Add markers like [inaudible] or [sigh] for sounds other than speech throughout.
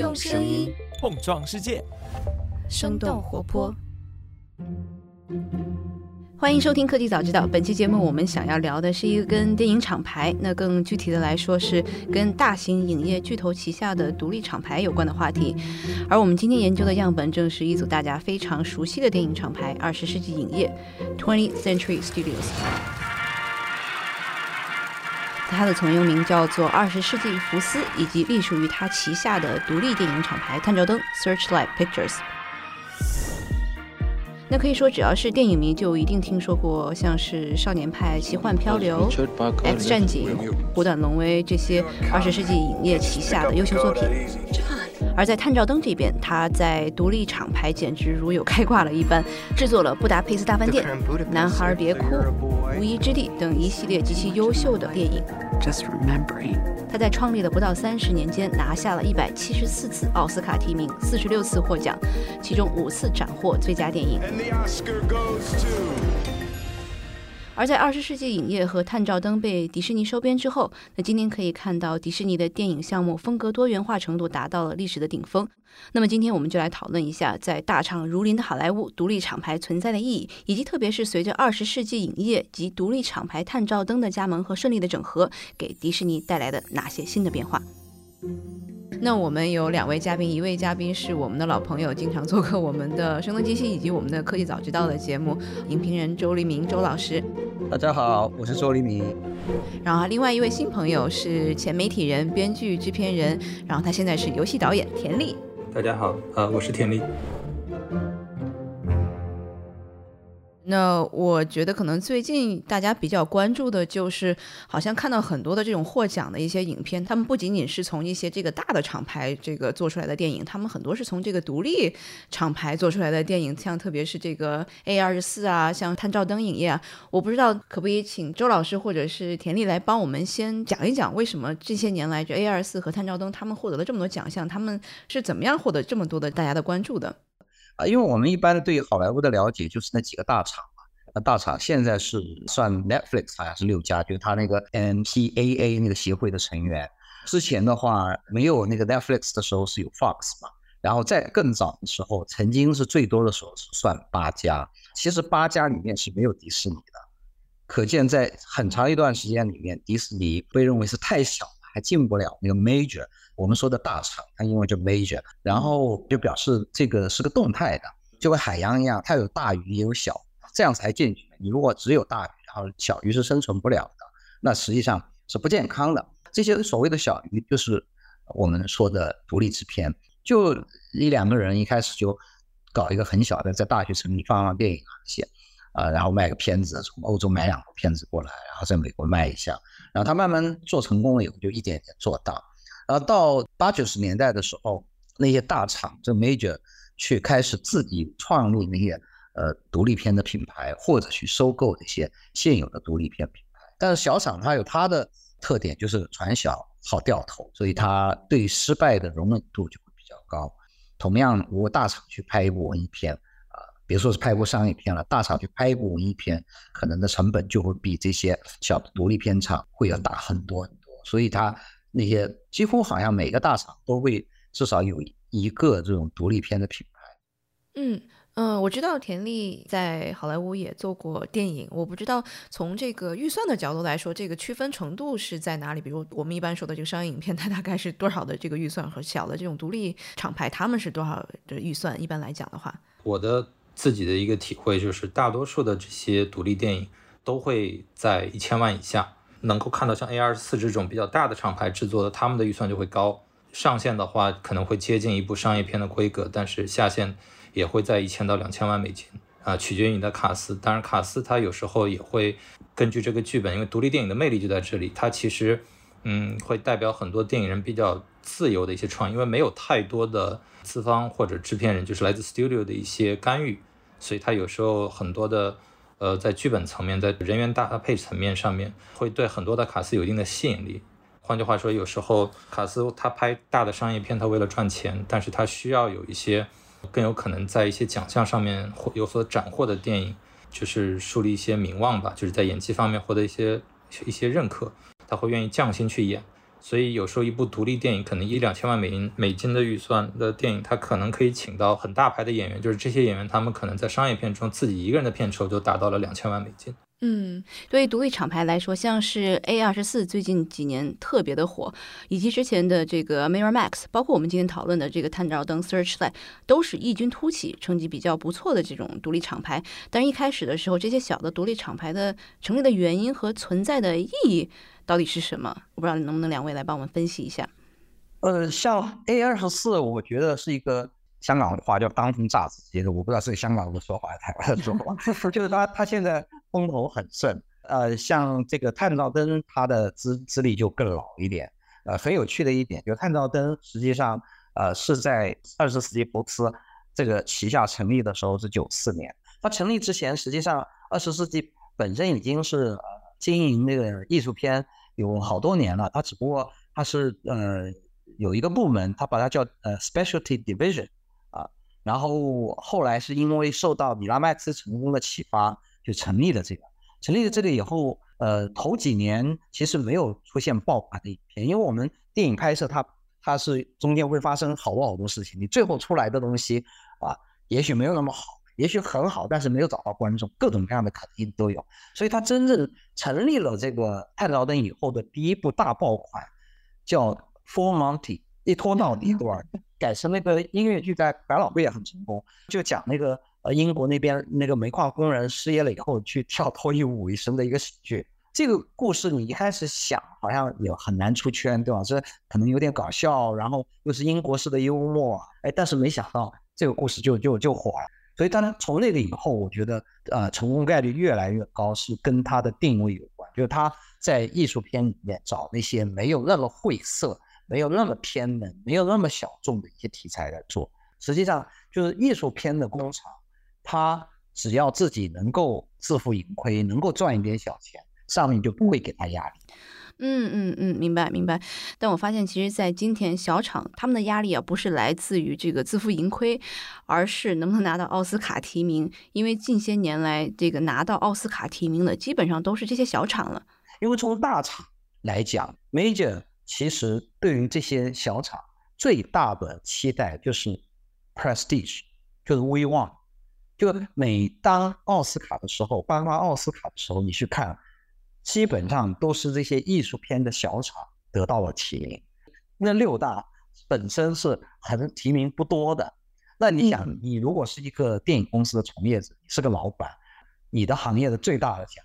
用声音碰撞世界，生动活泼。欢迎收听科技早知道。本期节目我们想要聊的是一个跟电影厂牌，那更具体的来说是跟大型影业巨头旗下的独立厂牌有关的话题。而我们今天研究的样本正是一组大家非常熟悉的电影厂牌——二十世纪影业 （Twentieth Century Studios）。他的曾用名叫做二十世纪福斯，以及隶属于他旗下的独立电影厂牌探照灯 （Searchlight Pictures）。那可以说，只要是电影迷，就一定听说过像是《少年派奇幻漂流》、《X 战警》、《虎胆龙威》这些二十世纪影业旗下的优秀作品。而在探照灯这边，他在独立厂牌简直如有开挂了一般，制作了《布达佩斯大饭店》、《男孩别哭》、《无依之地》等一系列极其优秀的电影。他在创立的不到三十年间，拿下了一百七十四次奥斯卡提名，四十六次获奖，其中五次斩获最佳电影。而在二十世纪影业和探照灯被迪士尼收编之后，那今天可以看到迪士尼的电影项目风格多元化程度达到了历史的顶峰。那么今天我们就来讨论一下，在大厂如林的好莱坞，独立厂牌存在的意义，以及特别是随着二十世纪影业及独立厂牌探照灯的加盟和顺利的整合，给迪士尼带来的哪些新的变化。那我们有两位嘉宾，一位嘉宾是我们的老朋友，经常做客我们的《声东击西》以及我们的《科技早知道》的节目，影评人周黎明周老师。大家好，我是周黎明。然后另外一位新朋友是前媒体人、编剧、制片人，然后他现在是游戏导演田丽。大家好，呃，我是田丽。那我觉得可能最近大家比较关注的就是，好像看到很多的这种获奖的一些影片，他们不仅仅是从一些这个大的厂牌这个做出来的电影，他们很多是从这个独立厂牌做出来的电影，像特别是这个 A 二十四啊，像探照灯影业啊，我不知道可不可以请周老师或者是田丽来帮我们先讲一讲，为什么这些年来这 A 二十四和探照灯他们获得了这么多奖项，他们是怎么样获得这么多的大家的关注的？啊，因为我们一般对好莱坞的了解就是那几个大厂嘛。那大厂现在是算 Netflix 好像是六家，就是他那个 MPAA 那个协会的成员。之前的话没有那个 Netflix 的时候是有 Fox 嘛，然后在更早的时候，曾经是最多的时候是算八家。其实八家里面是没有迪士尼的，可见在很长一段时间里面，迪士尼被认为是太小，还进不了那个 Major。我们说的大厂，它英文叫 major，然后就表示这个是个动态的，就跟海洋一样，它有大鱼也有小，这样才进去。你如果只有大鱼，然后小鱼是生存不了的，那实际上是不健康的。这些所谓的小鱼，就是我们说的独立制片，就一两个人一开始就搞一个很小的，在大学城里放放电影啊些，啊，然后卖个片子，从欧洲买两部片子过来，然后在美国卖一下，然后他慢慢做成功了以后，就一点点做大。然后到八九十年代的时候，那些大厂这 major 去开始自己创立那些呃独立片的品牌，或者去收购那些现有的独立片品牌。但是小厂它有它的特点，就是船小好掉头，所以它对失败的容忍度就会比较高。同样，如果大厂去拍一部文艺片，别说是拍一部商业片了，大厂去拍一部文艺片，可能的成本就会比这些小的独立片厂会要大很多很多。所以它。那些几乎好像每个大厂都会至少有一个这种独立片的品牌。嗯嗯，我知道田丽在好莱坞也做过电影，我不知道从这个预算的角度来说，这个区分程度是在哪里？比如我们一般说的这个商业影片，它大概是多少的这个预算和小的这种独立厂牌，他们是多少的预算？一般来讲的话，我的自己的一个体会就是，大多数的这些独立电影都会在一千万以下。能够看到像 A 二四这种比较大的厂牌制作的，他们的预算就会高，上限的话可能会接近一部商业片的规格，但是下限也会在一千到两千万美金啊，取决于你的卡司。当然，卡司它有时候也会根据这个剧本，因为独立电影的魅力就在这里，它其实嗯会代表很多电影人比较自由的一些创意，因为没有太多的资方或者制片人，就是来自 studio 的一些干预，所以他有时候很多的。呃，在剧本层面，在人员搭配层面上面，会对很多的卡司有一定的吸引力。换句话说，有时候卡司他拍大的商业片，他为了赚钱，但是他需要有一些更有可能在一些奖项上面获有所斩获的电影，就是树立一些名望吧，就是在演技方面获得一些一些认可，他会愿意降薪去演。所以有时候一部独立电影可能一两千万美金美金的预算的电影，它可能可以请到很大牌的演员，就是这些演员他们可能在商业片中自己一个人的片酬就达到了两千万美金。嗯，对于独立厂牌来说，像是 A 二十四最近几年特别的火，以及之前的这个 Mirror Max，包括我们今天讨论的这个探照灯 Searchlight，都是异军突起、成绩比较不错的这种独立厂牌。但是一开始的时候，这些小的独立厂牌的成立的原因和存在的意义到底是什么？我不知道能不能两位来帮我们分析一下。呃，像 A 二十四，我觉得是一个。香港的话叫当红炸子鸡的，我不知道是香港的说法还是台湾的说法，[laughs] 就是他他现在风头很盛。呃，像这个探照灯，它的资资历就更老一点。呃，很有趣的一点，就探照灯实际上呃是在二十世纪福斯这个旗下成立的时候是九四年。它成立之前，实际上二十世纪本身已经是经营那个艺术片有好多年了。它只不过它是呃有一个部门，它把它叫呃 specialty division 啊。然后后来是因为受到米拉麦斯成功的启发，就成立了这个。成立了这个以后，呃，头几年其实没有出现爆款的影片，因为我们电影拍摄它它是中间会发生好多好多事情，你最后出来的东西啊，也许没有那么好，也许很好，但是没有找到观众，各种各样的可能性都有。所以它真正成立了这个探照灯以后的第一部大爆款，叫《Full Monty》，一拖到底，[laughs] 对吧？改成那个音乐剧，在百老汇也很成功，就讲那个呃英国那边那个煤矿工人失业了以后去跳脱衣舞为生的一个喜剧。这个故事你一开始想好像也很难出圈，对吧？这可能有点搞笑，然后又是英国式的幽默，哎，但是没想到这个故事就就就火了。所以当然从那个以后，我觉得呃成功概率越来越高，是跟它的定位有关，就是他在艺术片里面找那些没有那么晦涩。没有那么偏门，没有那么小众的一些题材来做。实际上，就是艺术片的工厂，它只要自己能够自负盈亏，能够赚一点小钱，上面就不会给他压力。嗯嗯嗯，明白明白。但我发现，其实，在今天小厂他们的压力啊，不是来自于这个自负盈亏，而是能不能拿到奥斯卡提名。因为近些年来，这个拿到奥斯卡提名的，基本上都是这些小厂了。因为从大厂来讲，major。其实对于这些小厂，最大的期待就是 prestige，就是威望。就每当奥斯卡的时候，颁发奥斯卡的时候，你去看，基本上都是这些艺术片的小厂得到了提名。那六大本身是很提名不多的。那你想，你如果是一个电影公司的从业者，你是个老板，你的行业的最大的奖，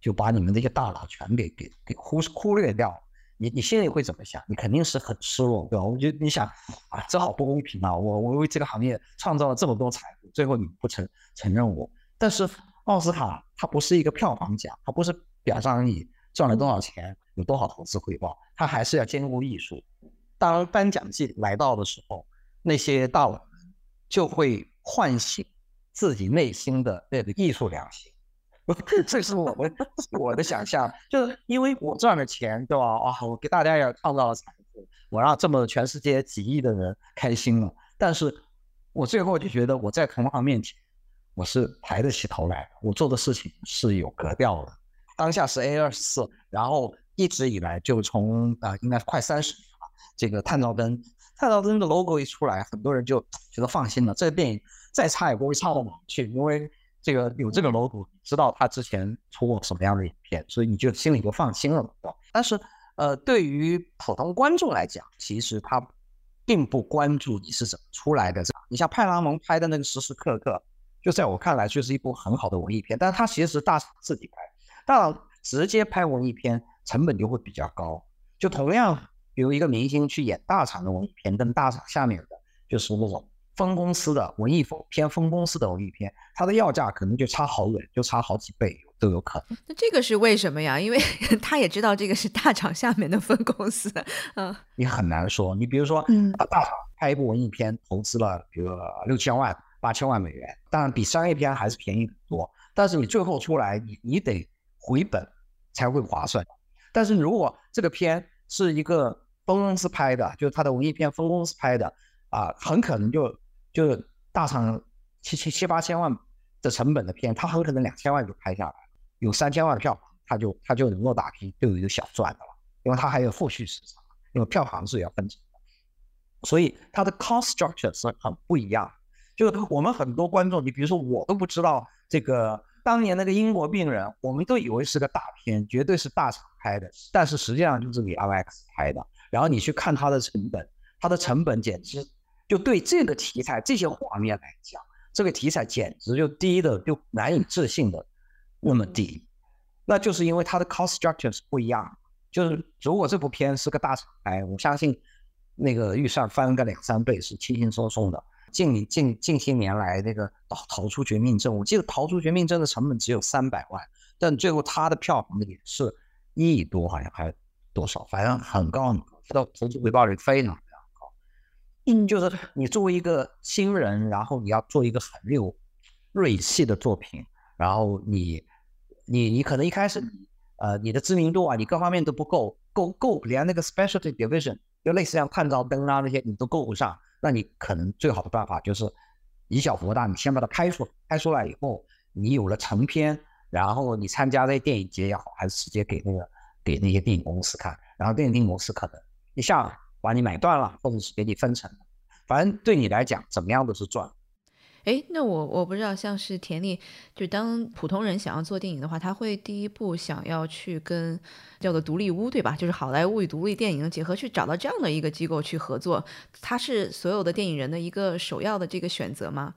就把你们这些大佬全给给给忽忽略掉。你你心里会怎么想？你肯定是很失落，对吧？我觉得你想啊，这好不公平啊！我我为这个行业创造了这么多财富，最后你不承承认我。但是奥斯卡它不是一个票房奖，它不是表彰你赚了多少钱，有多少投资回报，它还是要兼顾艺术。当颁奖季来到的时候，那些大佬们就会唤醒自己内心的那个艺术良心。[laughs] 这是我们我的想象，就是因为我赚了钱，对吧？啊，我给大家也创造了财富，我让这么全世界几亿的人开心了。但是，我最后就觉得我在同行面前，我是抬得起头来的，我做的事情是有格调的。当下是 A 二四，然后一直以来就从啊，应该是快三十年了。这个探照灯，探照灯的 logo 一出来，很多人就觉得放心了，这个电影再差也不会差到哪去，因为。这个有这个 logo，知道他之前出过什么样的影片，所以你就心里就放心了，对吧？但是，呃，对于普通观众来讲，其实他并不关注你是怎么出来的。你像派拉蒙拍的那个时时刻刻，就在我看来就是一部很好的文艺片，但是它其实是大厂自己拍，大厂直接拍文艺片成本就会比较高。就同样，比如一个明星去演大厂的文艺片，跟大厂下面的就是那种。分公司的文艺风偏分公司的文艺片，它的要价可能就差好远，就差好几倍都有可能。那这个是为什么呀？因为 [laughs] 他也知道这个是大厂下面的分公司，嗯，你很难说。你比如说，嗯，大厂拍一部文艺片，投资了比如六千万、八千万美元，当然比商业片还是便宜很多。但是你最后出来，你你得回本才会划算。但是如果这个片是一个分公司拍的，就是他的文艺片分公司拍的啊，很可能就。就是大厂七七七八千万的成本的片，他很可能两千万就拍下来了，有三千万票房，他就他就能够打拼，就有一个小赚的了，因为他还有后续市场。因为票房是要分成的，所以它的 cost structure 是很不一样。就是我们很多观众，你比如说我都不知道这个当年那个英国病人，我们都以为是个大片，绝对是大厂拍的，但是实际上就是给 IMAX 拍的。然后你去看它的成本，它的成本简直就对这个题材、这些画面来讲，这个题材简直就低的就难以置信的那么低。那就是因为它的 cost structure 是不一样。就是如果这部片是个大厂拍，我相信那个预算翻个两三倍是轻轻松松的。近近近些年来，那个逃逃出绝命镇，我记得逃出绝命镇的成本只有三百万，但最后它的票房也是一亿多，好像还多少，反正很高，它的投资回报率非常。嗯，就是你作为一个新人，然后你要做一个很有锐气的作品，然后你你你可能一开始呃你的知名度啊，你各方面都不够，够够连那个 specialty division 就类似像探照灯啊那些你都够不上。那你可能最好的办法就是以小博大，你先把它拍出，拍出来以后，你有了成片，然后你参加这些电影节也好，还是直接给那个给那些电影公司看，然后电影公司可能一下把你买断了，或者是给你分成，反正对你来讲怎么样都是赚。哎，那我我不知道，像是田丽，就当普通人想要做电影的话，他会第一步想要去跟叫做独立屋，对吧？就是好莱坞与独立电影结合，去找到这样的一个机构去合作，它是所有的电影人的一个首要的这个选择吗？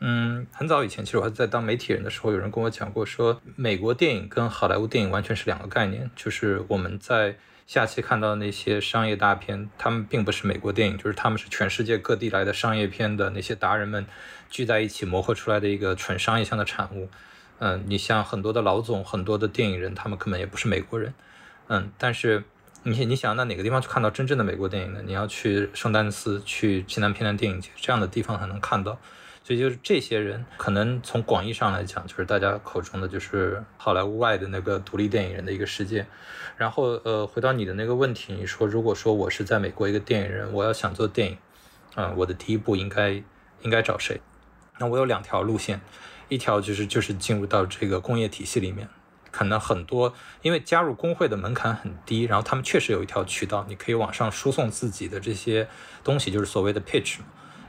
嗯，很早以前，其实我还在当媒体人的时候，有人跟我讲过，说美国电影跟好莱坞电影完全是两个概念，就是我们在。下期看到那些商业大片，他们并不是美国电影，就是他们是全世界各地来的商业片的那些达人们聚在一起磨合出来的一个纯商业向的产物。嗯，你像很多的老总，很多的电影人，他们根本也不是美国人。嗯，但是你你想，那哪个地方去看到真正的美国电影呢？你要去圣丹斯，去西南偏南电影节这样的地方才能看到。所以就是这些人，可能从广义上来讲，就是大家口中的就是好莱坞外的那个独立电影人的一个世界。然后，呃，回到你的那个问题，你说如果说我是在美国一个电影人，我要想做电影，嗯，我的第一步应该应该找谁？那我有两条路线，一条就是就是进入到这个工业体系里面，可能很多因为加入工会的门槛很低，然后他们确实有一条渠道，你可以往上输送自己的这些东西，就是所谓的 pitch。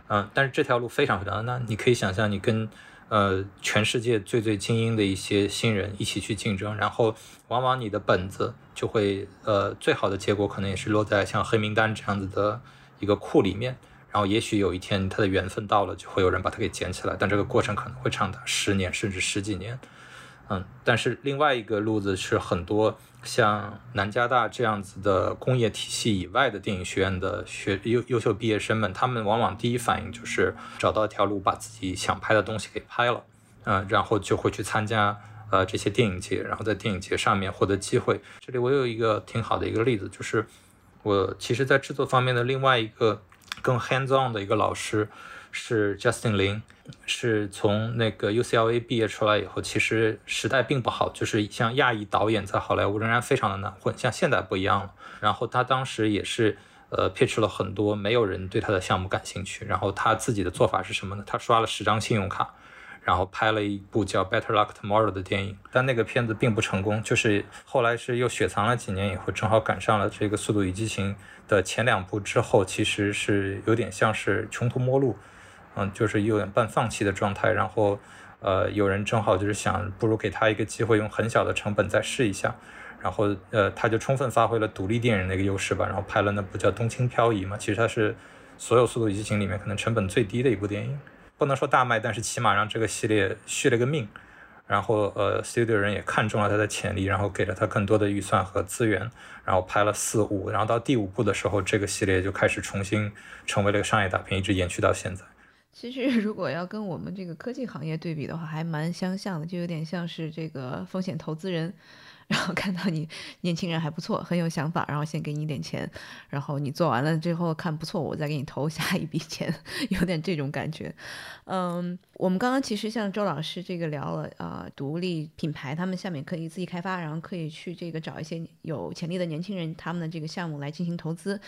嗯，但是这条路非常非常难。你可以想象，你跟呃全世界最最精英的一些新人一起去竞争，然后往往你的本子就会呃最好的结果可能也是落在像黑名单这样子的一个库里面。然后也许有一天他的缘分到了，就会有人把它给捡起来。但这个过程可能会长达十年甚至十几年。嗯，但是另外一个路子是很多。像南加大这样子的工业体系以外的电影学院的学优优秀毕业生们，他们往往第一反应就是找到一条路，把自己想拍的东西给拍了，嗯，然后就会去参加呃这些电影节，然后在电影节上面获得机会。这里我有一个挺好的一个例子，就是我其实在制作方面的另外一个更 hands on 的一个老师。是 Justin 林是从那个 UCLA 毕业出来以后，其实时代并不好，就是像亚裔导演在好莱坞仍然非常的难混，像现在不一样了。然后他当时也是呃 pitch 了很多，没有人对他的项目感兴趣。然后他自己的做法是什么呢？他刷了十张信用卡，然后拍了一部叫 Better Luck Tomorrow 的电影，但那个片子并不成功。就是后来是又雪藏了几年以后，正好赶上了这个《速度与激情》的前两部之后，其实是有点像是穷途末路。嗯，就是有点半放弃的状态，然后，呃，有人正好就是想，不如给他一个机会，用很小的成本再试一下，然后，呃，他就充分发挥了独立电影的一个优势吧，然后拍了那部叫《东京漂移》嘛，其实它是所有《速度与激情》里面可能成本最低的一部电影，不能说大卖，但是起码让这个系列续了个命，然后，呃，studio 人也看中了他的潜力，然后给了他更多的预算和资源，然后拍了四五，然后到第五部的时候，这个系列就开始重新成为了个商业大片，一直延续到现在。其实，如果要跟我们这个科技行业对比的话，还蛮相像的，就有点像是这个风险投资人，然后看到你年轻人还不错，很有想法，然后先给你点钱，然后你做完了之后看不错，我再给你投下一笔钱，[laughs] 有点这种感觉。嗯，我们刚刚其实像周老师这个聊了啊，独立品牌他们下面可以自己开发，然后可以去这个找一些有潜力的年轻人，他们的这个项目来进行投资。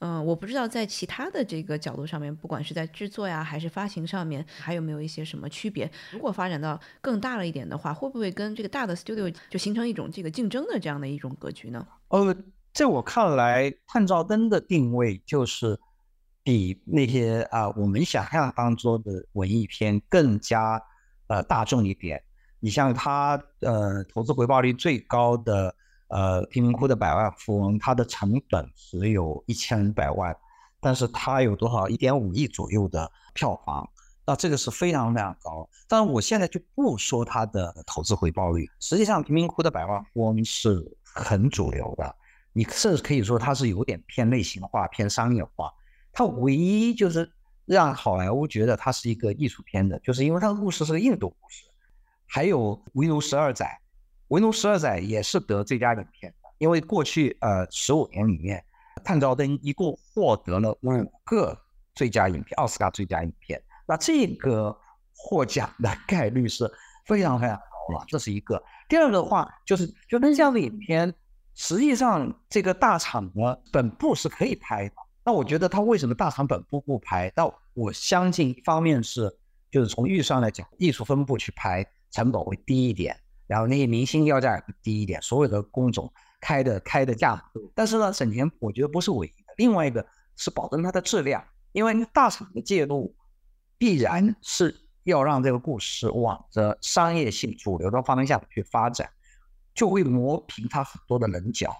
嗯，我不知道在其他的这个角度上面，不管是在制作呀，还是发行上面，还有没有一些什么区别？如果发展到更大了一点的话，会不会跟这个大的 studio 就形成一种这个竞争的这样的一种格局呢？呃，在我看来，探照灯的定位就是比那些啊我们想象当中的文艺片更加呃大众一点。你像它呃投资回报率最高的呃贫民窟的百万富翁，它的成本只有一千百万，但是它有多少一点五亿左右的票房，那这个是非常非常高。但是我现在就不说它的投资回报率，实际上贫民窟的百万富翁是很主流的。你甚至可以说它是有点偏类型化、偏商业化。它唯一就是让好莱坞觉得它是一个艺术片的，就是因为它的故事是个印度故事。还有《维奴十二载》，《维奴十二载》也是得最佳影片的，因为过去呃十五年里面，《探照灯》一共获得了五个最佳影片，奥斯卡最佳影片。那这个获奖的概率是非常非常高了，这是一个。第二个的话，就是就跟这样的影片。实际上，这个大厂呢，本部是可以拍的。那我觉得他为什么大厂本部不拍？那我相信一方面是，就是从预算来讲，艺术分部去拍成本会低一点，然后那些明星要价也会低一点，所有的工种开的开的价。但是呢，省钱我觉得不是唯一的。另外一个是保证它的质量，因为大厂的介入必然是要让这个故事往着商业性主流的方向去发展。就会磨平它很多的棱角，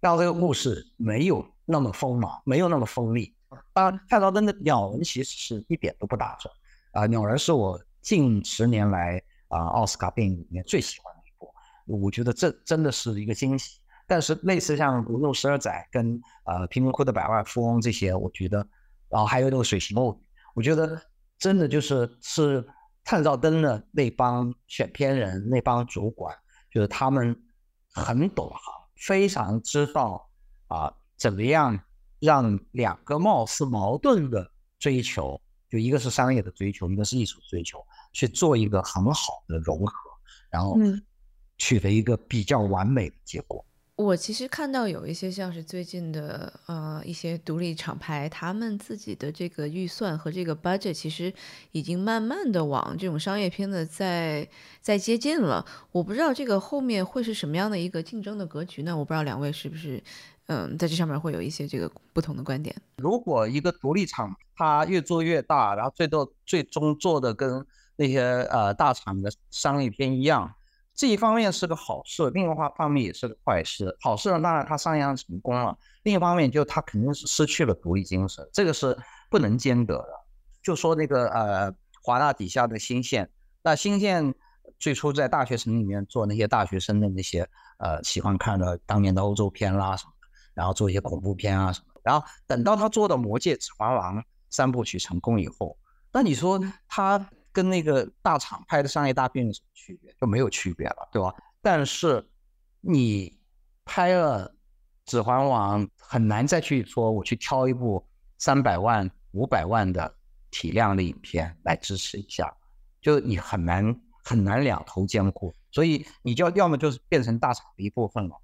让这个故事没有那么锋芒，没有那么锋利。当然，泰道灯的《鸟人》其实是一点都不打折啊，《鸟人》是我近十年来啊奥斯卡电影里面最喜欢的一部，我觉得这真的是一个惊喜。但是类似像《无怒十二载》跟呃《贫民窟的百万富翁》这些，我觉得，然后还有那个《水形物语》，我觉得真的就是是探照灯的那帮选片人、那帮主管。就是他们很懂行，非常知道啊，怎么样让两个貌似矛盾的追求，就一个是商业的追求，一个是艺术追求，去做一个很好的融合，然后取得一个比较完美的结果。我其实看到有一些像是最近的呃一些独立厂牌，他们自己的这个预算和这个 budget 其实已经慢慢的往这种商业片的在在接近了。我不知道这个后面会是什么样的一个竞争的格局呢？我不知道两位是不是嗯在这上面会有一些这个不同的观点。如果一个独立厂它越做越大，然后最多最终做的跟那些呃大厂的商业片一样。这一方面是个好事，另外一方面也是个坏事。好事呢，当然它商业上成功了；另一方面，就它肯定是失去了独立精神，这个是不能兼得的。就说那个呃，华纳底下的新线，那新线最初在大学城里面做那些大学生的那些呃喜欢看的当年的欧洲片啦什么，然后做一些恐怖片啊什么。然后等到他做的《魔戒》《指环王》三部曲成功以后，那你说他？跟那个大厂拍的商业大片有什么区别？就没有区别了，对吧？但是你拍了《指环王》，很难再去说我去挑一部三百万、五百万的体量的影片来支持一下，就你很难很难两头兼顾，所以你就要么就是变成大厂的一部分了，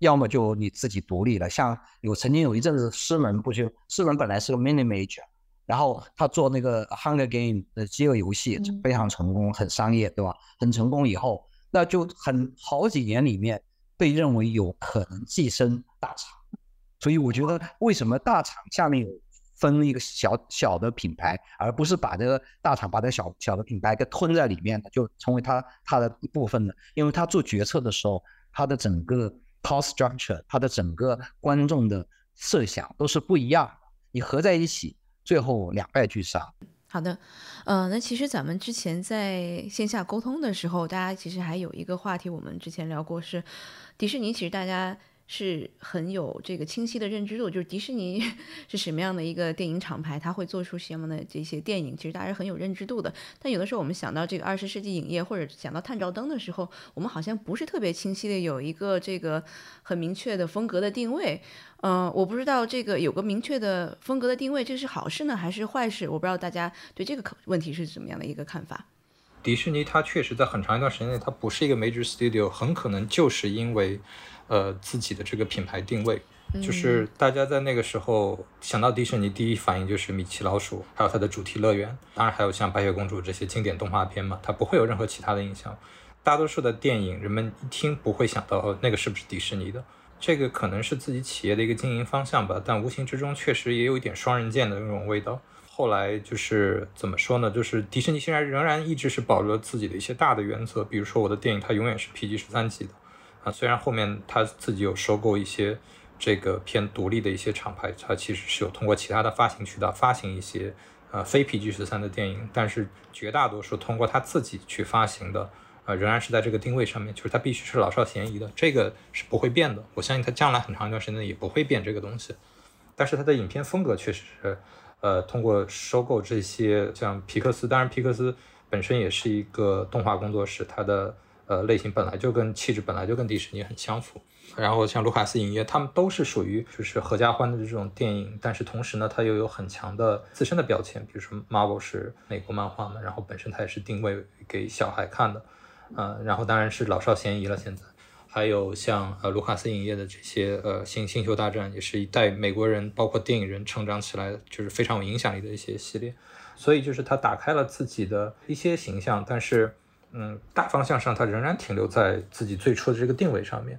要么就你自己独立了。像有曾经有一阵子，师门不就师门本来是个 mini major。然后他做那个《Hunger Game》的饥饿游戏非常成功，很商业，对吧？很成功以后，那就很好几年里面被认为有可能跻身大厂。所以我觉得，为什么大厂下面有分一个小小的品牌，而不是把这个大厂把这小小的品牌给吞在里面的，就成为它它的一部分呢？因为他做决策的时候，他的整个 cost structure，他的整个观众的设想都是不一样的。你合在一起。最后两败俱伤。好的，呃，那其实咱们之前在线下沟通的时候，大家其实还有一个话题，我们之前聊过是迪士尼，其实大家。是很有这个清晰的认知度，就是迪士尼 [laughs] 是什么样的一个电影厂牌，它会做出什么样的这些电影，其实大家很有认知度的。但有的时候我们想到这个二十世纪影业或者想到探照灯的时候，我们好像不是特别清晰的有一个这个很明确的风格的定位。嗯，我不知道这个有个明确的风格的定位，这是好事呢还是坏事？我不知道大家对这个问题是怎么样的一个看法。迪士尼它确实在很长一段时间内，它不是一个 major studio，很可能就是因为。呃，自己的这个品牌定位，就是大家在那个时候想到迪士尼，第一反应就是米奇老鼠，还有它的主题乐园，当然还有像白雪公主这些经典动画片嘛，它不会有任何其他的印象。大多数的电影，人们一听不会想到，哦，那个是不是迪士尼的？这个可能是自己企业的一个经营方向吧，但无形之中确实也有一点双刃剑的那种味道。后来就是怎么说呢？就是迪士尼现在仍然一直是保留了自己的一些大的原则，比如说我的电影它永远是 PG 十三级的啊。虽然后面他自己有收购一些这个偏独立的一些厂牌，他其实是有通过其他的发行渠道发行一些呃非 PG 十三的电影，但是绝大多数通过他自己去发行的。呃，仍然是在这个定位上面，就是他必须是老少咸宜的，这个是不会变的。我相信他将来很长一段时间也不会变这个东西。但是他的影片风格确实是，呃，通过收购这些像皮克斯，当然皮克斯本身也是一个动画工作室，它的呃类型本来就跟气质本来就跟迪士尼很相符。然后像卢卡斯影业，他们都是属于就是合家欢的这种电影，但是同时呢，它又有很强的自身的标签，比如说 Marvel 是美国漫画嘛，然后本身它也是定位给小孩看的。呃，然后当然是老少咸宜了。现在还有像呃卢卡斯影业的这些呃星星球大战，也是一代美国人包括电影人成长起来就是非常有影响力的一些系列。所以就是他打开了自己的一些形象，但是嗯大方向上它仍然停留在自己最初的这个定位上面。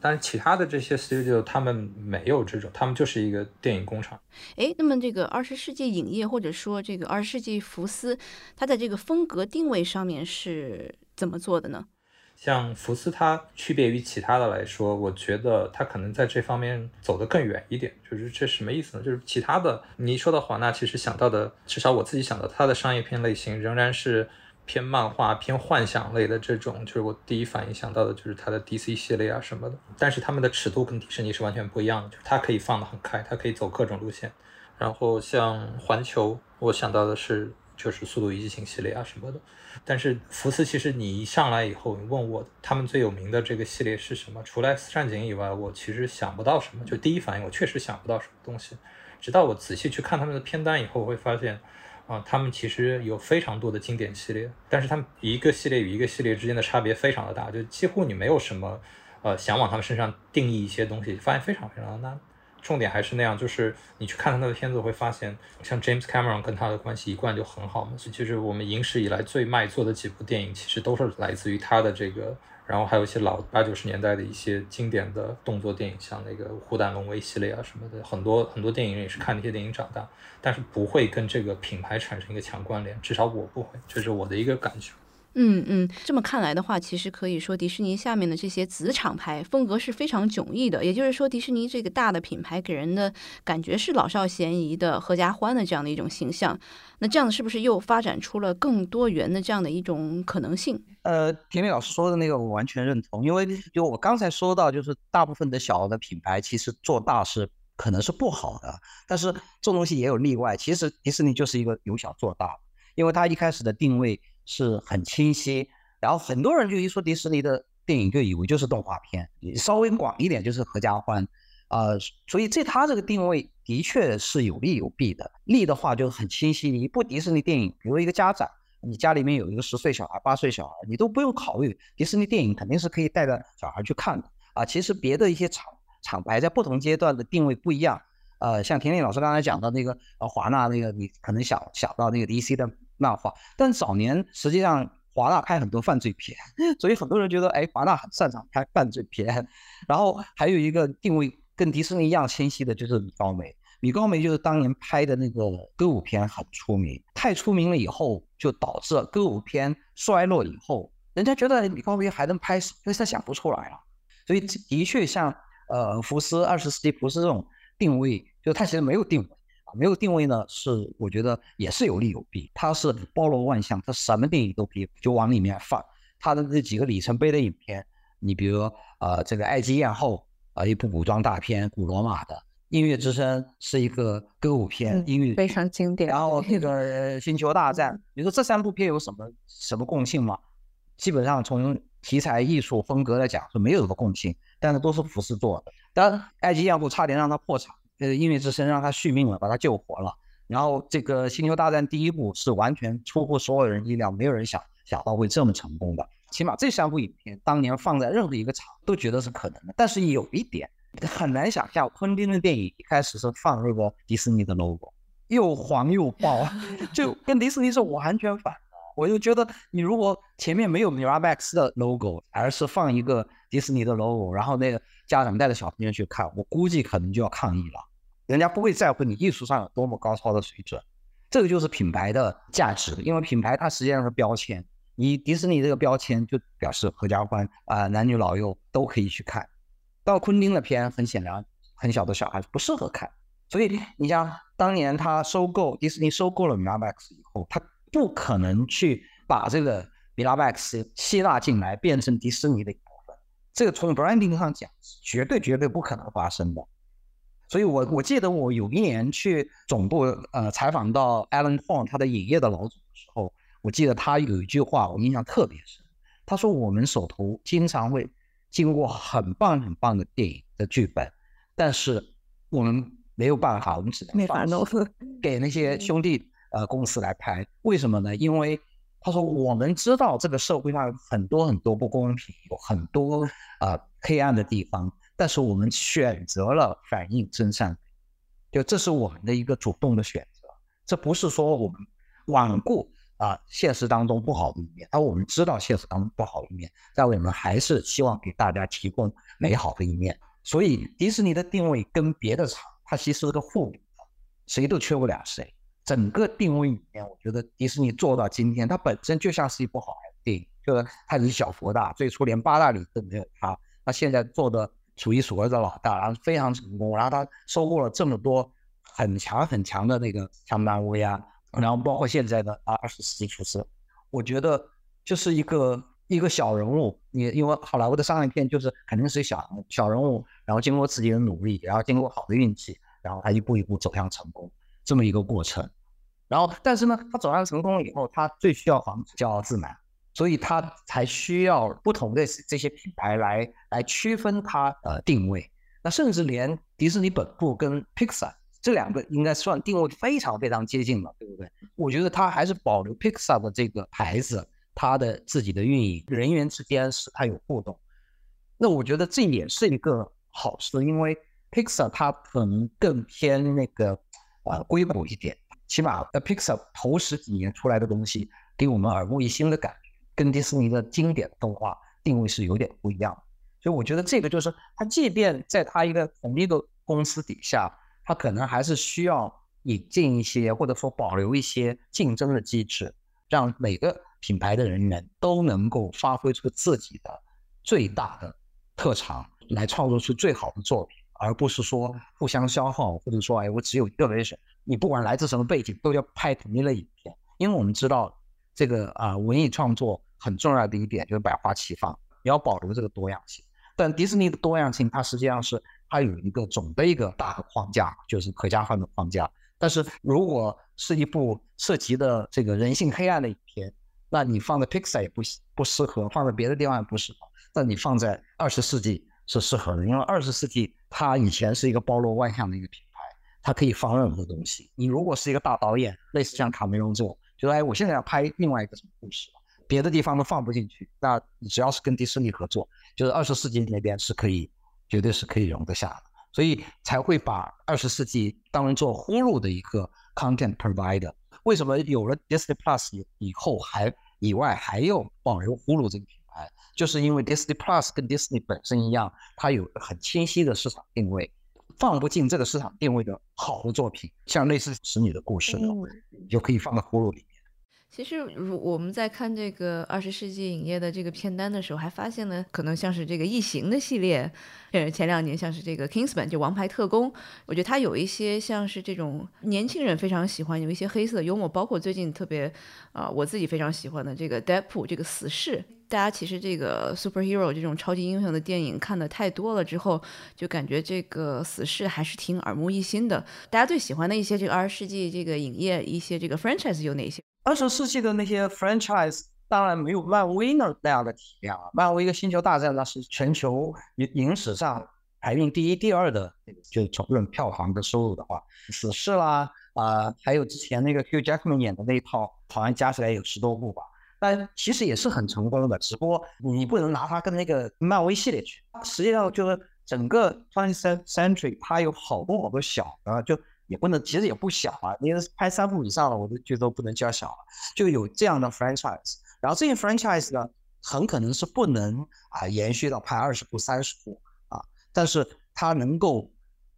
但是其他的这些 studio 他们没有这种，他们就是一个电影工厂。哎，那么这个二十世纪影业或者说这个二十世纪福斯，它在这个风格定位上面是怎么做的呢？像福斯，它区别于其他的来说，我觉得它可能在这方面走得更远一点。就是这什么意思呢？就是其他的，你一说到华纳，其实想到的，至少我自己想到，它的商业片类型仍然是。偏漫画、偏幻想类的这种，就是我第一反应想到的，就是它的 DC 系列啊什么的。但是他们的尺度跟迪士尼是完全不一样的，就是它可以放得很开，它可以走各种路线。然后像环球，我想到的是就是《速度与激情》系列啊什么的。但是福斯，其实你一上来以后，你问我他们最有名的这个系列是什么？除了《X 战警》以外，我其实想不到什么。就第一反应，我确实想不到什么东西。直到我仔细去看他们的片单以后，我会发现。啊，他们其实有非常多的经典系列，但是他们一个系列与一个系列之间的差别非常的大，就几乎你没有什么，呃，想往他们身上定义一些东西，发现非常非常的难。重点还是那样，就是你去看他的片子，会发现像 James Cameron 跟他的关系一贯就很好嘛，其实我们影史以来最卖座的几部电影，其实都是来自于他的这个。然后还有一些老八九十年代的一些经典的动作电影，像那个《虎胆龙威》系列啊什么的，很多很多电影人也是看那些电影长大，但是不会跟这个品牌产生一个强关联，至少我不会，这是我的一个感觉。嗯嗯，这么看来的话，其实可以说迪士尼下面的这些子厂牌风格是非常迥异的。也就是说，迪士尼这个大的品牌给人的感觉是老少咸宜的、合家欢的这样的一种形象。那这样是不是又发展出了更多元的这样的一种可能性？呃，田丽老师说的那个我完全认同，因为就我刚才说到，就是大部分的小的品牌其实做大是可能是不好的，但是这种东西也有例外。其实迪士尼就是一个由小做大，因为它一开始的定位。是很清晰，然后很多人就一说迪士尼的电影就以为就是动画片，稍微广一点就是合家欢，啊，所以这它这个定位的确是有利有弊的。利的话就很清晰，一部迪士尼电影，比如一个家长，你家里面有一个十岁小孩、八岁小孩，你都不用考虑，迪士尼电影肯定是可以带着小孩去看的啊。其实别的一些厂厂牌在不同阶段的定位不一样，呃，像田田老师刚才讲的那个呃华纳那个，你可能想想到那个 DC 的。漫画，但早年实际上华纳拍很多犯罪片，[laughs] 所以很多人觉得，哎，华纳很擅长拍犯罪片。然后还有一个定位跟迪士尼一样清晰的，就是米高梅。米高梅就是当年拍的那个歌舞片很出名，太出名了以后，就导致歌舞片衰落以后，人家觉得米高梅还能拍，因为他想不出来了。所以的确像呃福斯二十世纪福斯这种定位，就是他其实没有定位。没有定位呢，是我觉得也是有利有弊。它是包罗万象，它什么电影都可以就往里面放。它的这几个里程碑的影片，你比如呃这个《埃及艳后》啊，一部古装大片，古罗马的《音乐之声》是一个歌舞片，音乐非常经典。然后那个《星球大战》，你说这三部片有什么什么共性吗？基本上从题材、艺术风格来讲是没有什么共性，但是都是福斯做的。当然，《爱姬艳后》差点让它破产。呃，音乐之声让他续命了，把他救活了。然后这个《星球大战》第一部是完全出乎所有人意料，没有人想想到会这么成功的。起码这三部影片当年放在任何一个场都觉得是可能的。但是有一点很难想象，昆汀的电影一开始是放那个迪士尼的 logo，又黄又爆，[laughs] 就跟迪士尼是完全反的。我就觉得你如果前面没有 Miramax 的 logo，而是放一个。迪士尼的 logo，然后那个家长带着小朋友去看，我估计可能就要抗议了。人家不会在乎你艺术上有多么高超的水准，这个就是品牌的价值，因为品牌它实际上是标签。你迪士尼这个标签就表示合家欢啊，男女老幼都可以去看。到昆汀的片，很显然很小的小孩不适合看。所以你像当年他收购迪士尼收购了米拉麦克斯以后，他不可能去把这个米拉麦克斯吸纳进来，变成迪士尼的。这个从 branding 上讲，绝对绝对不可能发生的。所以我我记得我有一年去总部呃采访到 Alan Horn 他的影业的老总的时候。我记得他有一句话，我印象特别深。他说：“我们手头经常会经过很棒很棒的电影的剧本，但是我们没有办法，我们只能没法弄 [laughs] 给那些兄弟呃公司来拍。为什么呢？因为他说我们知道这个社会上很多很多不公平，有很多啊黑暗的地方，但是我们选择了反映真善美，就这是我们的一个主动的选择。这不是说我们罔顾。”啊，现实当中不好的一面，而我们知道现实当中不好的一面，但我们还是希望给大家提供美好的一面。所以迪士尼的定位跟别的厂，它其实是个互补，谁都缺不了谁。整个定位里面，我觉得迪士尼做到今天，它本身就像是一部好电影，就是它以小佛大，最初连八大里都没有它，它现在做的数一数二的老大，然后非常成功，然后它收购了这么多很强很强的那个像漫威啊。然后包括现在的啊，二十世纪福斯，我觉得就是一个一个小人物。你因为好莱坞的商业片就是肯定是小小人物，然后经过自己的努力，然后经过好的运气，然后他一步一步走向成功这么一个过程。然后，但是呢，他走向成功了以后，他最需要防止骄傲自满，所以他才需要不同的这些品牌来来区分他呃定位。那甚至连迪士尼本部跟 Pixar。这两个应该算定位非常非常接近了，对不对？我觉得它还是保留 Pixar 的这个牌子，它的自己的运营人员之间是它有互动。那我觉得这也是一个好事，因为 Pixar 它可能更偏那个呃硅谷一点，起码呃 Pixar 头十几年出来的东西给我们耳目一新的感觉，跟迪士尼的经典动画定位是有点不一样。所以我觉得这个就是它，即便在它一个同一个公司底下。它可能还是需要引进一些，或者说保留一些竞争的机制，让每个品牌的人员都能够发挥出自己的最大的特长，来创作出最好的作品，而不是说互相消耗，或者说哎，我只有一个 vision，你不管来自什么背景，都要拍同一类影片。因为我们知道这个啊，文艺创作很重要的一点就是百花齐放，你要保留这个多样性。但迪士尼的多样性，它实际上是。它有一个总的一个大的框架，就是可加换的框架。但是如果是一部涉及的这个人性黑暗的影片，那你放在 Pixar 也不不适合，放在别的地方也不适合。但你放在二十世纪是适合的，因为二十世纪它以前是一个包罗万象的一个品牌，它可以放任何东西。你如果是一个大导演，类似像卡梅隆这种，就是哎，我现在要拍另外一个什么故事，别的地方都放不进去，那你只要是跟迪士尼合作，就是二十世纪那边是可以。绝对是可以容得下的，所以才会把二十世纪当做呼噜的一个 content provider。为什么有了 Disney Plus 以后还以外还要保留呼噜这个品？就是因为 Disney Plus 跟 Disney 本身一样，它有很清晰的市场定位，放不进这个市场定位的好的作品，像类似《使女的故事》的，就可以放在呼噜里面。其实，如我们在看这个二十世纪影业的这个片单的时候，还发现呢，可能像是这个异形的系列，呃，前两年像是这个 Kingsman 就王牌特工，我觉得它有一些像是这种年轻人非常喜欢，有一些黑色幽默，包括最近特别啊，我自己非常喜欢的这个 Deadpool 这个死侍。大家其实这个 superhero 这种超级英雄的电影看的太多了之后，就感觉这个死侍还是挺耳目一新的。大家最喜欢的一些这个二十世纪这个影业一些这个 franchise 有哪些？二十世纪的那些 franchise 当然没有漫威那那样的体量啊。漫威一个星球大战那是全球影影史上排名第一、第二的，就从论票房的收入的话，死侍啦啊，还有之前那个 Hugh Jackman 演的那一套，好像加起来有十多部吧。但其实也是很成功的，只不过你不能拿它跟那个漫威系列去。实际上就是整个 Twentieth Century 它有好多好多小的就。也不能，其实也不小啊。你拍三部以上了，我都觉得不能叫小了。就有这样的 franchise，然后这些 franchise 呢，很可能是不能啊延续到拍二十部、三十部啊，但是它能够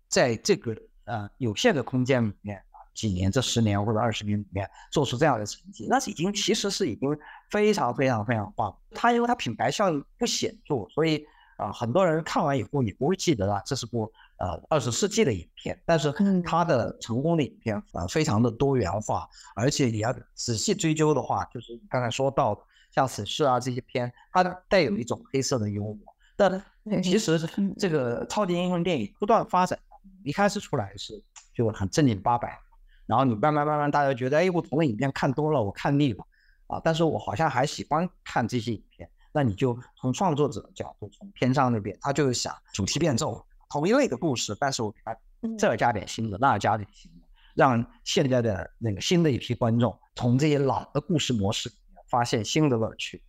在这个呃有限的空间里面，几年、这十年或者二十年里面做出这样的成绩，那是已经其实是已经非常非常非常棒。它因为它品牌效应不显著，所以啊很多人看完以后也不会记得啊这是部呃二十世纪的影片，但是它的成功的影片啊非常的多元化，而且你要仔细追究的话，就是刚才说到。像死侍啊这些片，它带有一种黑色的幽默。但其实这个超级英雄电影不断发展，一开始出来是就很正经八百，然后你慢慢慢慢大家觉得，哎，不同的影片看多了，我看腻了啊。但是我好像还喜欢看这些影片。那你就从创作者的角度，从片商那边，他就是想主题变奏，同一类的故事，但是我给他这加点新的，那加点新的，让现在的那个新的一批观众从这些老的故事模式。发现新的乐趣，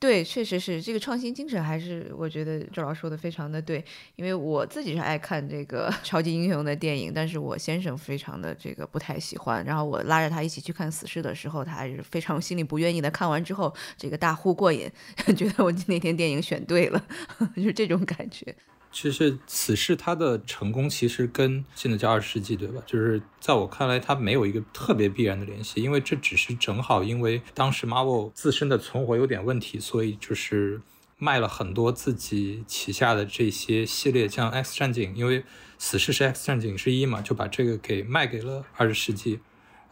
对，确实是这个创新精神，还是我觉得周老师说的非常的对。因为我自己是爱看这个 [laughs] 超级英雄的电影，但是我先生非常的这个不太喜欢。然后我拉着他一起去看死侍的时候，他还是非常心里不愿意的。看完之后，这个大呼过瘾，[laughs] 觉得我那天电影选对了，[laughs] 就是这种感觉。其实此事它的成功其实跟现在叫二十世纪对吧？就是在我看来，它没有一个特别必然的联系，因为这只是正好因为当时 Marvel 自身的存活有点问题，所以就是卖了很多自己旗下的这些系列，像 X 战警，因为死侍是 X 战警之一嘛，就把这个给卖给了二十世纪，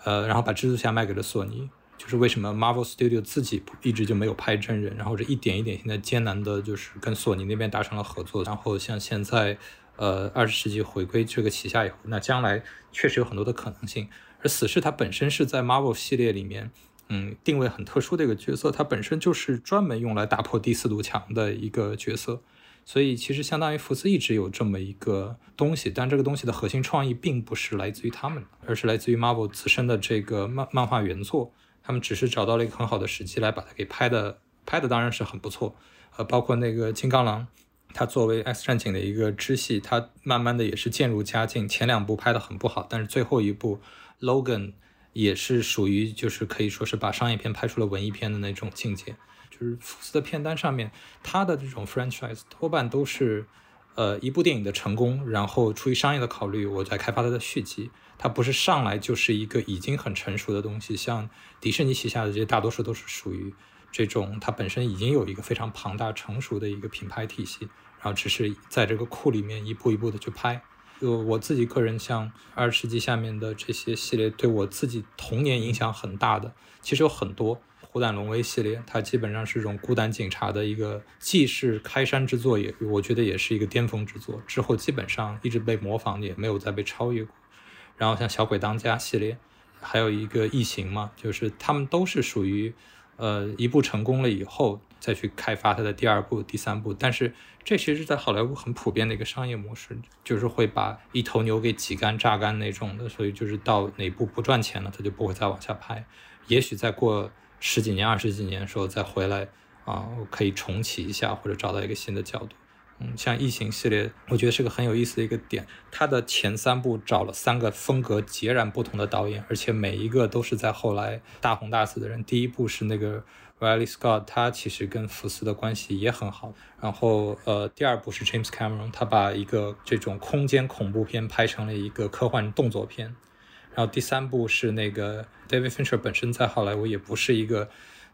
呃，然后把蜘蛛侠卖给了索尼。就是为什么 Marvel Studio 自己一直就没有拍真人，然后这一点一点现在艰难的，就是跟索尼那边达成了合作，然后像现在，呃，二十世纪回归这个旗下以后，那将来确实有很多的可能性。而死侍它本身是在 Marvel 系列里面，嗯，定位很特殊的一个角色，它本身就是专门用来打破第四堵墙的一个角色，所以其实相当于福斯一直有这么一个东西，但这个东西的核心创意并不是来自于他们，而是来自于 Marvel 自身的这个漫漫画原作。他们只是找到了一个很好的时机来把它给拍的，拍的当然是很不错。呃，包括那个金刚狼，它作为 X 战警的一个支系，它慢慢的也是渐入佳境。前两部拍的很不好，但是最后一部 Logan 也是属于就是可以说是把商业片拍出了文艺片的那种境界。就是福斯的片单上面，它的这种 franchise 多半都是，呃，一部电影的成功，然后出于商业的考虑，我在开发它的续集。它不是上来就是一个已经很成熟的东西，像迪士尼旗下的这些大多数都是属于这种，它本身已经有一个非常庞大成熟的一个品牌体系，然后只是在这个库里面一步一步的去拍。就我自己个人，像二十世纪下面的这些系列，对我自己童年影响很大的，其实有很多。虎胆龙威系列，它基本上是这种孤胆警察的一个，既是开山之作，也我觉得也是一个巅峰之作。之后基本上一直被模仿，也没有再被超越过。然后像小鬼当家系列，还有一个异形嘛，就是他们都是属于，呃，一部成功了以后再去开发它的第二部、第三部。但是这其实是在好莱坞很普遍的一个商业模式，就是会把一头牛给挤干、榨干那种的。所以就是到哪部不赚钱了，他就不会再往下拍。也许再过十几年、二十几年的时候再回来啊，我可以重启一下，或者找到一个新的角度。嗯，像异形系列，我觉得是个很有意思的一个点。它的前三部找了三个风格截然不同的导演，而且每一个都是在后来大红大紫的人。第一部是那个 Riley Scott，他其实跟福斯的关系也很好。然后，呃，第二部是 James Cameron，他把一个这种空间恐怖片拍成了一个科幻动作片。然后第三部是那个 David Fincher，本身在好莱坞也不是一个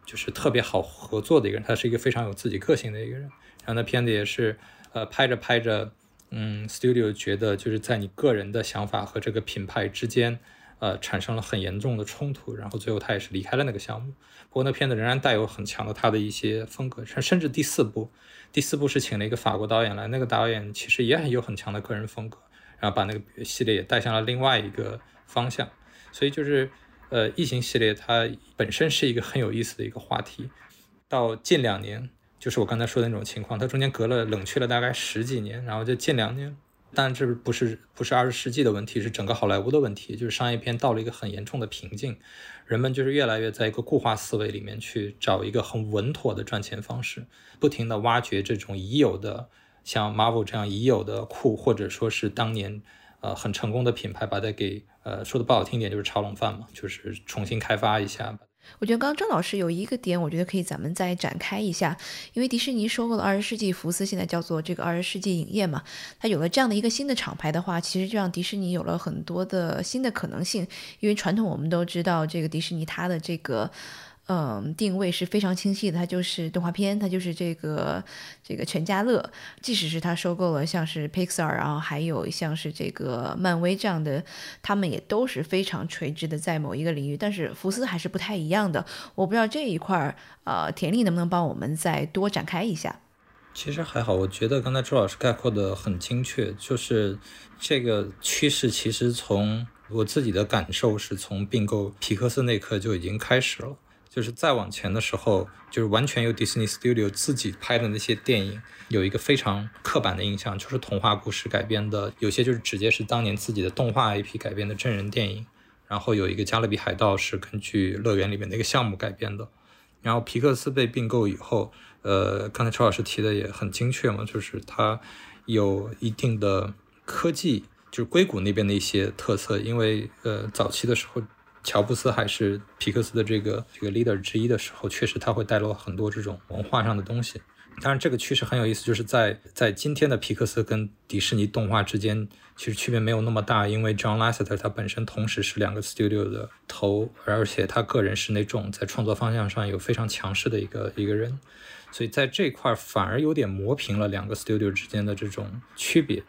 就是特别好合作的一个人，他是一个非常有自己个性的一个人。然后那片子也是。呃，拍着拍着，嗯，studio 觉得就是在你个人的想法和这个品牌之间，呃，产生了很严重的冲突，然后最后他也是离开了那个项目。不过那片子仍然带有很强的他的一些风格，甚甚至第四部，第四部是请了一个法国导演来，那个导演其实也很有很强的个人风格，然后把那个系列也带向了另外一个方向。所以就是，呃，异形系列它本身是一个很有意思的一个话题，到近两年。就是我刚才说的那种情况，它中间隔了冷却了大概十几年，然后就近两年，但这不是不是二十世纪的问题，是整个好莱坞的问题，就是商业片到了一个很严重的瓶颈，人们就是越来越在一个固化思维里面去找一个很稳妥的赚钱方式，不停的挖掘这种已有的像 Marvel 这样已有的库，或者说是当年呃很成功的品牌，把它给呃说的不好听点就是炒冷饭嘛，就是重新开发一下。我觉得刚刚张老师有一个点，我觉得可以咱们再展开一下，因为迪士尼收购了二十世纪福斯，现在叫做这个二十世纪影业嘛，它有了这样的一个新的厂牌的话，其实就让迪士尼有了很多的新的可能性。因为传统我们都知道，这个迪士尼它的这个。嗯，定位是非常清晰的，它就是动画片，它就是这个这个全家乐。即使是它收购了像是 Pixar，然后还有像是这个漫威这样的，他们也都是非常垂直的在某一个领域。但是福斯还是不太一样的。我不知道这一块儿，呃，田丽能不能帮我们再多展开一下？其实还好，我觉得刚才周老师概括的很精确，就是这个趋势其实从我自己的感受是从并购皮克斯那刻就已经开始了。就是再往前的时候，就是完全由 Disney Studio 自己拍的那些电影，有一个非常刻板的印象，就是童话故事改编的，有些就是直接是当年自己的动画 IP 改编的真人电影。然后有一个《加勒比海盗》是根据乐园里面的一个项目改编的。然后皮克斯被并购以后，呃，刚才邱老师提的也很精确嘛，就是它有一定的科技，就是硅谷那边的一些特色，因为呃，早期的时候。乔布斯还是皮克斯的这个这个 leader 之一的时候，确实他会带入很多这种文化上的东西。当然，这个趋势很有意思，就是在在今天的皮克斯跟迪士尼动画之间，其实区别没有那么大，因为 John Lasseter 他本身同时是两个 studio 的头，而且他个人是那种在创作方向上有非常强势的一个一个人，所以在这块反而有点磨平了两个 studio 之间的这种区别。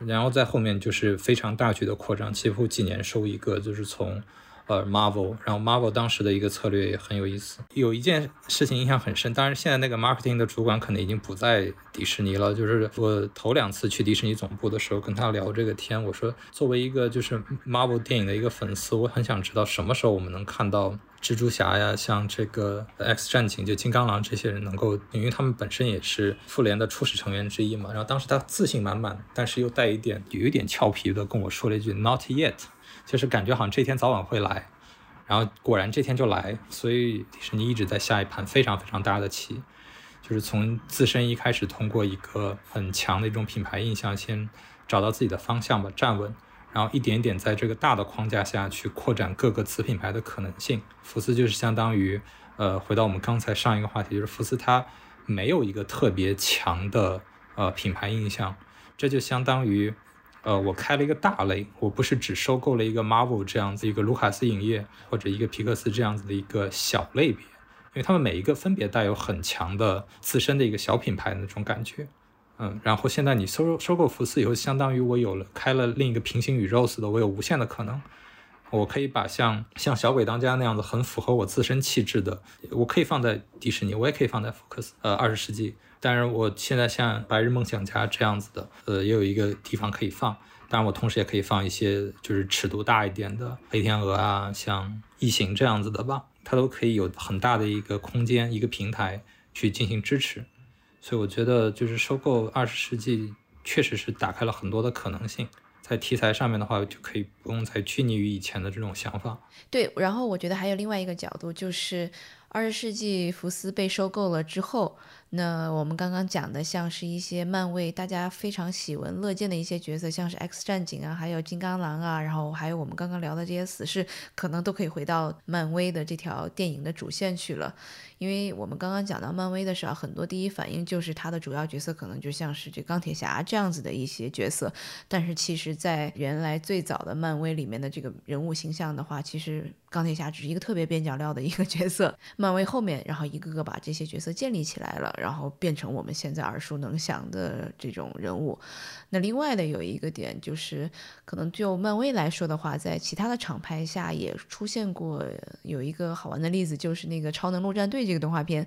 然后在后面就是非常大举的扩张，几乎几年收一个，就是从。呃，Marvel，然后 Marvel 当时的一个策略也很有意思。有一件事情印象很深，当然现在那个 marketing 的主管可能已经不在迪士尼了。就是我头两次去迪士尼总部的时候，跟他聊这个天，我说作为一个就是 Marvel 电影的一个粉丝，我很想知道什么时候我们能看到蜘蛛侠呀，像这个 X 战警，就金刚狼这些人能够，因为他们本身也是复联的初始成员之一嘛。然后当时他自信满满，但是又带一点有一点俏皮的跟我说了一句 Not yet。就是感觉好像这天早晚会来，然后果然这天就来，所以迪士尼一直在下一盘非常非常大的棋，就是从自身一开始通过一个很强的一种品牌印象，先找到自己的方向吧，站稳，然后一点点在这个大的框架下去扩展各个子品牌的可能性。福斯就是相当于，呃，回到我们刚才上一个话题，就是福斯它没有一个特别强的呃品牌印象，这就相当于。呃，我开了一个大类，我不是只收购了一个 Marvel 这样子一个卢卡斯影业或者一个皮克斯这样子的一个小类别，因为他们每一个分别带有很强的自身的一个小品牌的那种感觉，嗯，然后现在你收收购福斯以后，相当于我有了开了另一个平行宇宙似的，我有无限的可能，我可以把像像小鬼当家那样子很符合我自身气质的，我可以放在迪士尼，我也可以放在福克斯，呃，二十世纪。当然，我现在像《白日梦想家》这样子的，呃，也有一个地方可以放。当然，我同时也可以放一些就是尺度大一点的《黑天鹅》啊，像《异形》这样子的吧，它都可以有很大的一个空间、一个平台去进行支持。所以我觉得，就是收购二十世纪确实是打开了很多的可能性。在题材上面的话，就可以不用再拘泥于以前的这种想法。对，然后我觉得还有另外一个角度，就是二十世纪福斯被收购了之后。那我们刚刚讲的，像是一些漫威大家非常喜闻乐见的一些角色，像是 X 战警啊，还有金刚狼啊，然后还有我们刚刚聊的这些死侍，可能都可以回到漫威的这条电影的主线去了。因为我们刚刚讲到漫威的时候，很多第一反应就是它的主要角色可能就像是这钢铁侠这样子的一些角色，但是其实，在原来最早的漫威里面的这个人物形象的话，其实钢铁侠只是一个特别边角料的一个角色。漫威后面，然后一个个把这些角色建立起来了。然后变成我们现在耳熟能详的这种人物。那另外的有一个点就是，可能就漫威来说的话，在其他的厂牌下也出现过有一个好玩的例子，就是那个《超能陆战队》这这个动画片。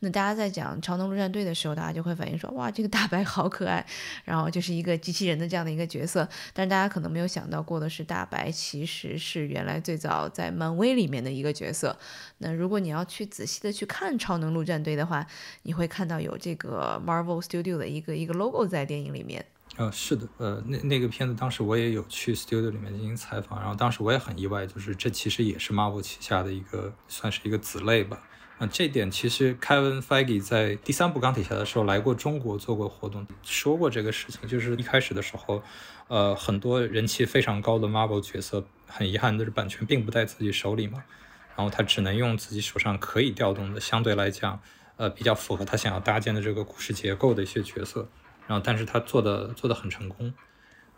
那大家在讲《超能陆战队》的时候，大家就会反映说：“哇，这个大白好可爱。”然后就是一个机器人的这样的一个角色。但是大家可能没有想到过的是，大白其实是原来最早在漫威里面的一个角色。那如果你要去仔细的去看《超能陆战队》的话，你会看。到有这个 Marvel Studio 的一个一个 logo 在电影里面。呃，是的，呃，那那个片子当时我也有去 studio 里面进行采访，然后当时我也很意外，就是这其实也是 Marvel 旗下的一个算是一个子类吧。啊，这点其实 Kevin Feige 在第三部钢铁侠的时候来过中国做过活动，说过这个事情，就是一开始的时候，呃，很多人气非常高的 Marvel 角色，很遗憾的是版权并不在自己手里嘛。然后他只能用自己手上可以调动的，相对来讲，呃，比较符合他想要搭建的这个故事结构的一些角色，然后但是他做的做的很成功，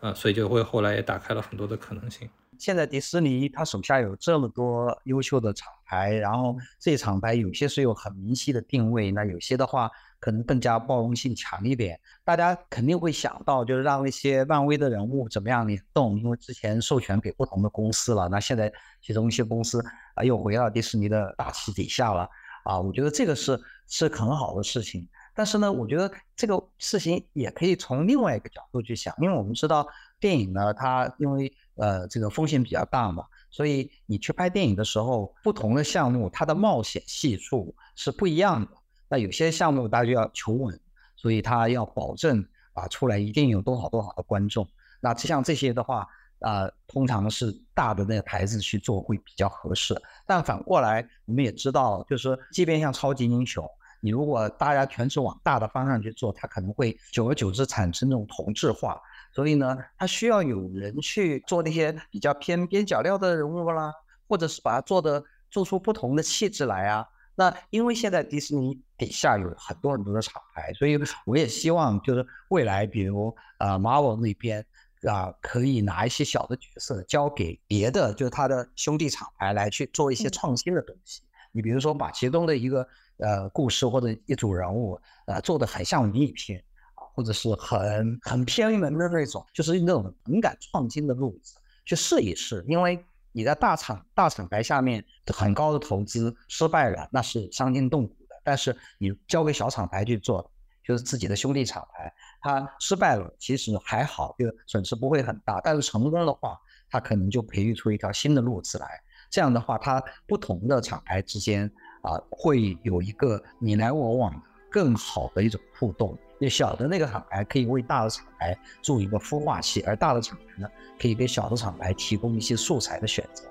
呃，所以就会后来也打开了很多的可能性。现在迪士尼它手下有这么多优秀的厂牌，然后这些厂牌有些是有很明晰的定位，那有些的话可能更加包容性强一点。大家肯定会想到，就是让那些漫威的人物怎么样联动，因为之前授权给不同的公司了，那现在其中一些公司啊又回到迪士尼的大旗底下了啊，我觉得这个是是很好的事情。但是呢，我觉得这个事情也可以从另外一个角度去想，因为我们知道电影呢，它因为呃这个风险比较大嘛，所以你去拍电影的时候，不同的项目它的冒险系数是不一样的。那有些项目大家就要求稳，所以它要保证啊出来一定有多少多少的观众。那像这些的话，啊通常是大的那个牌子去做会比较合适。但反过来，我们也知道，就是即便像超级英雄。你如果大家全是往大的方向去做，它可能会久而久之产生那种同质化。所以呢，他需要有人去做那些比较偏边角料的人物啦，或者是把它做的做出不同的气质来啊。那因为现在迪士尼底下有很多很多的厂牌，所以我也希望就是未来，比如啊 Marvel 那边啊，可以拿一些小的角色交给别的，就是他的兄弟厂牌来去做一些创新的东西。你比如说把其中的一个。呃，故事或者一组人物，呃，做的很像迷你片啊，或者是很很偏门的那种，就是那种很敢创新的路子去试一试。因为你在大厂大厂牌下面很高的投资失败了，那是伤筋动骨的。但是你交给小厂牌去做，就是自己的兄弟厂牌，它失败了其实还好，就损失不会很大。但是成功的话，它可能就培育出一条新的路子来。这样的话，它不同的厂牌之间。啊，会有一个你来我往更好的一种互动。那小的那个厂牌可以为大的厂牌做一个孵化器，而大的厂牌呢，可以给小的厂牌提供一些素材的选择。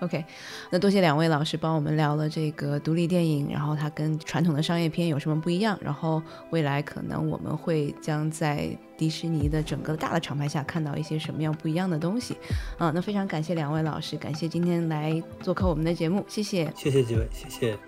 OK，那多谢两位老师帮我们聊了这个独立电影，然后它跟传统的商业片有什么不一样，然后未来可能我们会将在迪士尼的整个大的厂牌下看到一些什么样不一样的东西。啊，那非常感谢两位老师，感谢今天来做客我们的节目，谢谢，谢谢几位，谢谢。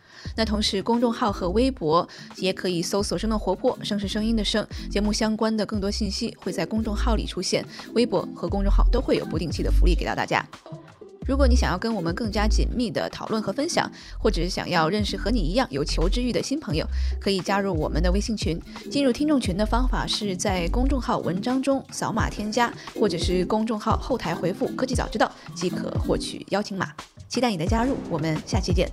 那同时，公众号和微博也可以搜索“生动活泼”，声是声音的声，节目相关的更多信息会在公众号里出现，微博和公众号都会有不定期的福利给到大家。如果你想要跟我们更加紧密的讨论和分享，或者想要认识和你一样有求知欲的新朋友，可以加入我们的微信群。进入听众群的方法是在公众号文章中扫码添加，或者是公众号后台回复“科技早知道”即可获取邀请码。期待你的加入，我们下期见。